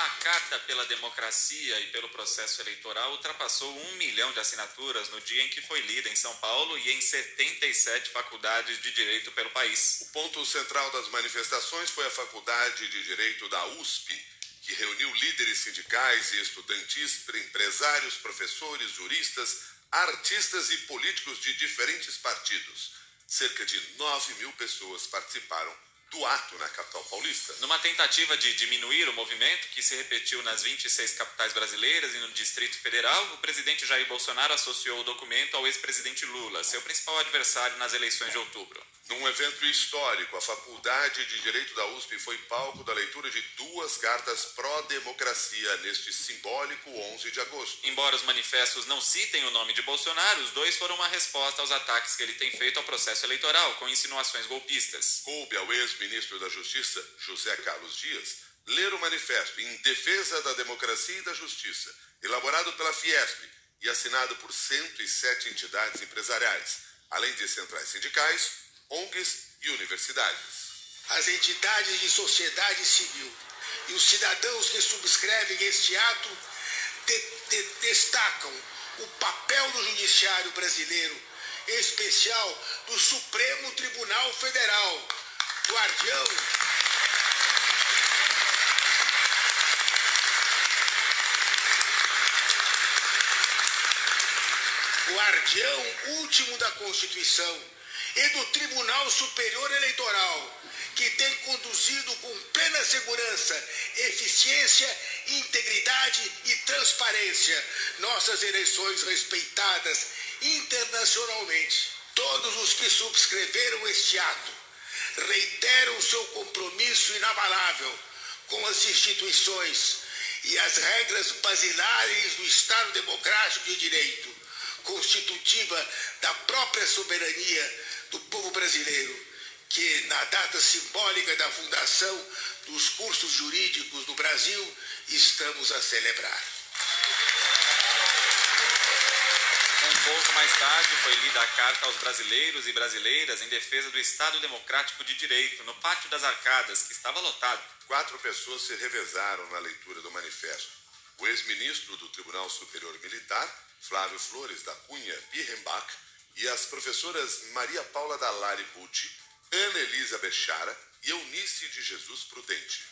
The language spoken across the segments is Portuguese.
A Carta pela Democracia e pelo Processo Eleitoral ultrapassou um milhão de assinaturas no dia em que foi lida em São Paulo e em 77 faculdades de direito pelo país. O ponto central das manifestações foi a Faculdade de Direito da USP, que reuniu líderes sindicais e estudantis, empresários, professores, juristas, artistas e políticos de diferentes partidos. Cerca de 9 mil pessoas participaram do ato na capital paulista. Numa tentativa de diminuir o movimento, que se repetiu nas 26 capitais brasileiras e no Distrito Federal, o presidente Jair Bolsonaro associou o documento ao ex-presidente Lula, seu principal adversário nas eleições de outubro. Num evento histórico, a Faculdade de Direito da USP foi palco da leitura de duas cartas pró-democracia neste simbólico 11 de agosto. Embora os manifestos não citem o nome de Bolsonaro, os dois foram uma resposta aos ataques que ele tem feito ao processo eleitoral, com insinuações golpistas. Coube ao ex-ministro da Justiça, José Carlos Dias, ler o manifesto em defesa da democracia e da justiça, elaborado pela Fiesp e assinado por 107 entidades empresariais, além de centrais sindicais, ONGs e universidades. As entidades de sociedade civil e os cidadãos que subscrevem este ato de, de, destacam o papel do Judiciário brasileiro, em especial do Supremo Tribunal Federal, guardião guardião último da Constituição e do Tribunal Superior Eleitoral, que tem conduzido com plena segurança, eficiência, integridade e transparência nossas eleições respeitadas internacionalmente. Todos os que subscreveram este ato reiteram seu compromisso inabalável com as instituições e as regras basilares do Estado Democrático de Direito, constitutiva da própria soberania do povo brasileiro, que na data simbólica da fundação dos cursos jurídicos do Brasil estamos a celebrar. Um pouco mais tarde foi lida a carta aos brasileiros e brasileiras em defesa do Estado Democrático de Direito, no Pátio das Arcadas, que estava lotado. Quatro pessoas se revezaram na leitura do manifesto. O ex-ministro do Tribunal Superior Militar, Flávio Flores da Cunha Birrenbach, e as professoras Maria Paula Dalari Bucci, Ana Elisa Bechara e Eunice de Jesus Prudente.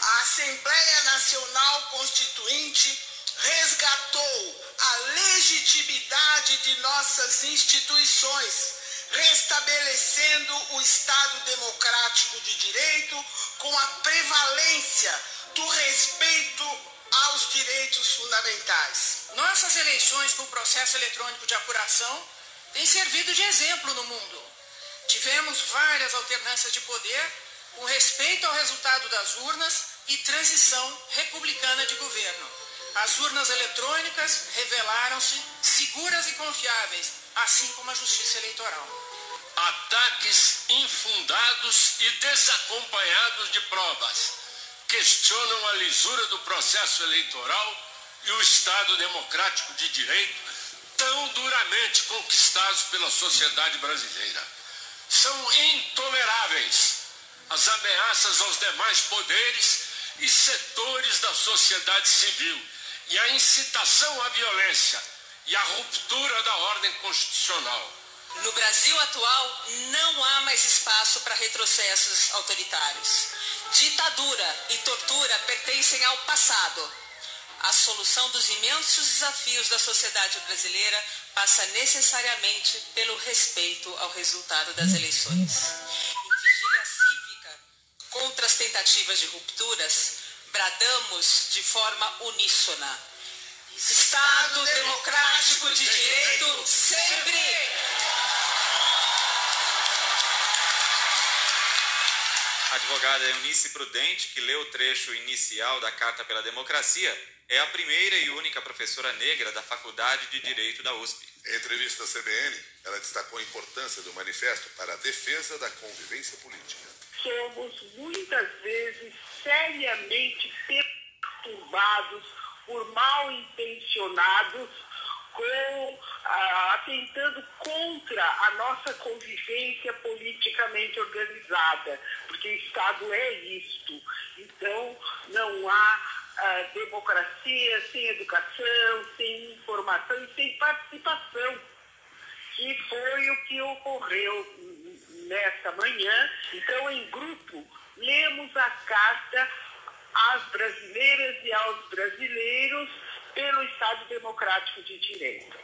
A Assembleia Nacional Constituinte resgatou a legitimidade de nossas instituições, restabelecendo o Estado democrático de direito com a prevalência do respeito aos direitos fundamentais. Nossas eleições por processo eletrônico de apuração têm servido de exemplo no mundo. Tivemos várias alternâncias de poder com respeito ao resultado das urnas e transição republicana de governo. As urnas eletrônicas revelaram-se seguras e confiáveis, assim como a justiça eleitoral. Ataques infundados e desacompanhados de provas questionam a lisura do processo eleitoral e o Estado democrático de direito tão duramente conquistados pela sociedade brasileira. São intoleráveis as ameaças aos demais poderes e setores da sociedade civil e a incitação à violência e a ruptura da ordem constitucional. No Brasil atual, não há mais espaço para retrocessos autoritários. Ditadura e tortura pertencem ao passado. A solução dos imensos desafios da sociedade brasileira passa necessariamente pelo respeito ao resultado das eleições. Em vigília cívica contra as tentativas de rupturas, bradamos de forma uníssona. Estado democrático de direito sempre! A advogada Eunice Prudente, que leu o trecho inicial da Carta pela Democracia, é a primeira e única professora negra da Faculdade de Direito da USP. Em entrevista à CBN, ela destacou a importância do manifesto para a defesa da convivência política. Somos muitas vezes seriamente perturbados por mal intencionados com ah, atentando contra a nossa convivência politicamente organizada, porque Estado é isto. Então, não há ah, democracia sem educação, sem informação e sem participação, que foi o que ocorreu nesta manhã. Então, em grupo, lemos a carta às brasileiras e aos brasileiros pelo Estado Democrático de Direito.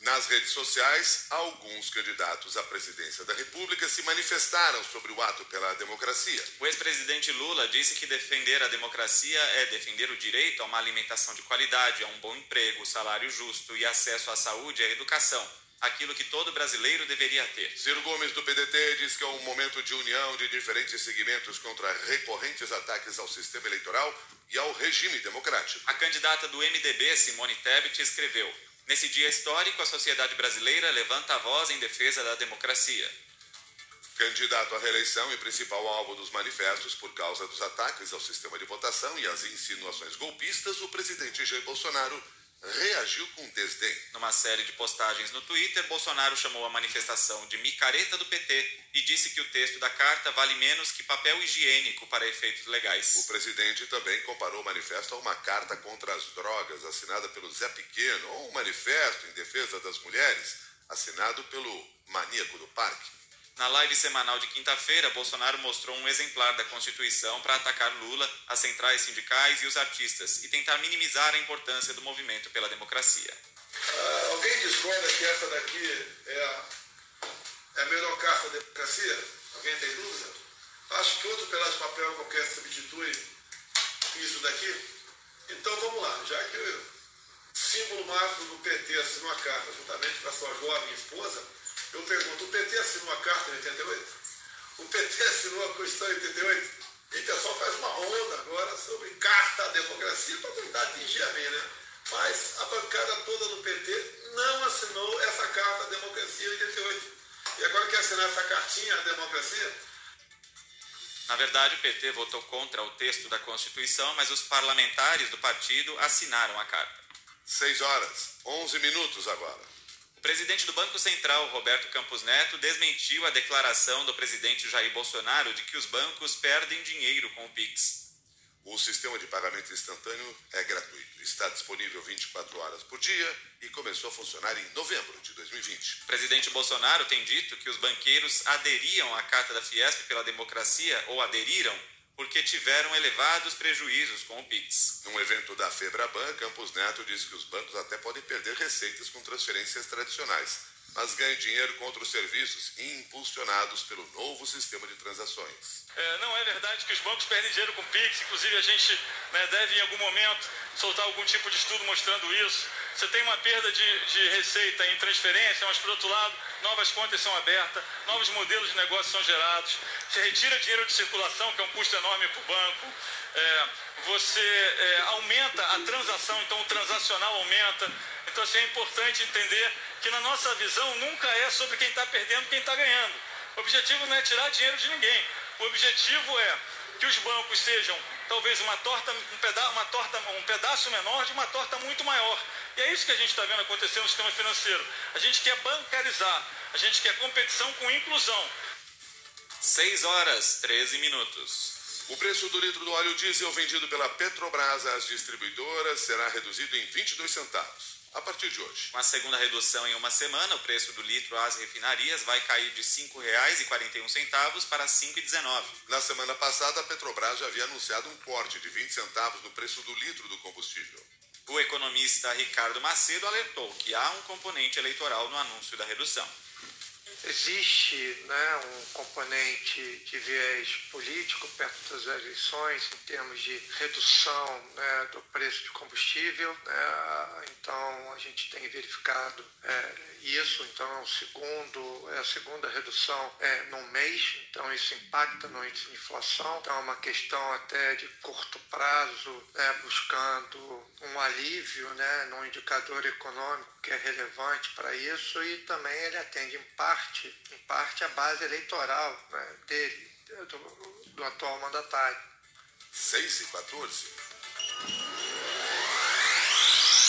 Nas redes sociais, alguns candidatos à presidência da República se manifestaram sobre o ato pela democracia. O ex-presidente Lula disse que defender a democracia é defender o direito a uma alimentação de qualidade, a um bom emprego, salário justo e acesso à saúde e à educação aquilo que todo brasileiro deveria ter. Ciro Gomes, do PDT, diz que é um momento de união de diferentes segmentos contra recorrentes ataques ao sistema eleitoral e ao regime democrático. A candidata do MDB, Simone Tebet, escreveu: Nesse dia histórico, a sociedade brasileira levanta a voz em defesa da democracia. Candidato à reeleição e principal alvo dos manifestos por causa dos ataques ao sistema de votação e as insinuações golpistas, o presidente Jair Bolsonaro reagiu com desdém. Numa série de postagens no Twitter, Bolsonaro chamou a manifestação de micareta do PT e disse que o texto da carta vale menos que papel higiênico para efeitos legais. O presidente também comparou o manifesto a uma carta contra as drogas assinada pelo Zé Pequeno ou um manifesto em defesa das mulheres assinado pelo maníaco do parque. Na live semanal de quinta-feira, Bolsonaro mostrou um exemplar da Constituição para atacar Lula, as centrais sindicais e os artistas e tentar minimizar a importância do movimento pela democracia. Uh, alguém discorda que essa daqui é a, é a melhor carta da democracia? Alguém tem dúvida? Acho que outro pedaço de papel qualquer substitui isso daqui. Então vamos lá, já que o símbolo máximo do PT assinou a carta juntamente com a sua jovem esposa, eu pergunto, o PT assinou a carta em 88? O PT assinou a Constituição em 88? E o pessoal faz uma onda agora sobre carta à democracia para tentar atingir a mim, né? Mas a bancada toda do PT não assinou essa carta à democracia em 88. E agora quer assinar essa cartinha à democracia? Na verdade, o PT votou contra o texto da Constituição, mas os parlamentares do partido assinaram a carta. 6 horas, 11 minutos agora presidente do Banco Central, Roberto Campos Neto, desmentiu a declaração do presidente Jair Bolsonaro de que os bancos perdem dinheiro com o Pix. O sistema de pagamento instantâneo é gratuito, está disponível 24 horas por dia e começou a funcionar em novembro de 2020. O presidente Bolsonaro tem dito que os banqueiros aderiam à Carta da Fiesp pela Democracia ou aderiram porque tiveram elevados prejuízos com o Pix. Num evento da Febraban, Campos Neto disse que os bancos até podem perder receitas com transferências tradicionais, mas ganham dinheiro com outros serviços impulsionados pelo novo sistema de transações. É, não é verdade que os bancos perdem dinheiro com Pix, inclusive a gente né, deve em algum momento soltar algum tipo de estudo mostrando isso. Você tem uma perda de, de receita em transferência, mas por outro lado, novas contas são abertas, novos modelos de negócio são gerados, você retira dinheiro de circulação, que é um custo enorme para o banco, é, você é, aumenta a transação, então o transacional aumenta. Então assim, é importante entender que na nossa visão nunca é sobre quem está perdendo quem está ganhando. O objetivo não é tirar dinheiro de ninguém. O objetivo é que os bancos sejam talvez uma torta, um, peda uma torta, um pedaço menor de uma torta muito maior. E é isso que a gente está vendo acontecer no sistema financeiro. A gente quer bancarizar, a gente quer competição com inclusão. 6 horas, 13 minutos. O preço do litro do óleo diesel vendido pela Petrobras às distribuidoras será reduzido em 22 centavos a partir de hoje. Com a segunda redução em uma semana, o preço do litro às refinarias vai cair de R$ 5,41 para R$ 5,19. Na semana passada, a Petrobras já havia anunciado um corte de 20 centavos no preço do litro do combustível. O economista Ricardo Macedo alertou que há um componente eleitoral no anúncio da redução. Existe né, um componente de viés político perto das eleições, em termos de redução né, do preço de combustível. Né, então, a gente tem verificado é, isso. Então, é, o segundo, é a segunda redução é, no mês. Então, isso impacta no índice de inflação. Então, é uma questão até de curto prazo, né, buscando um alívio né, no indicador econômico que é relevante para isso e também ele atende em parte, em parte a base eleitoral né, dele, do, do atual mandatário. 6 e 14.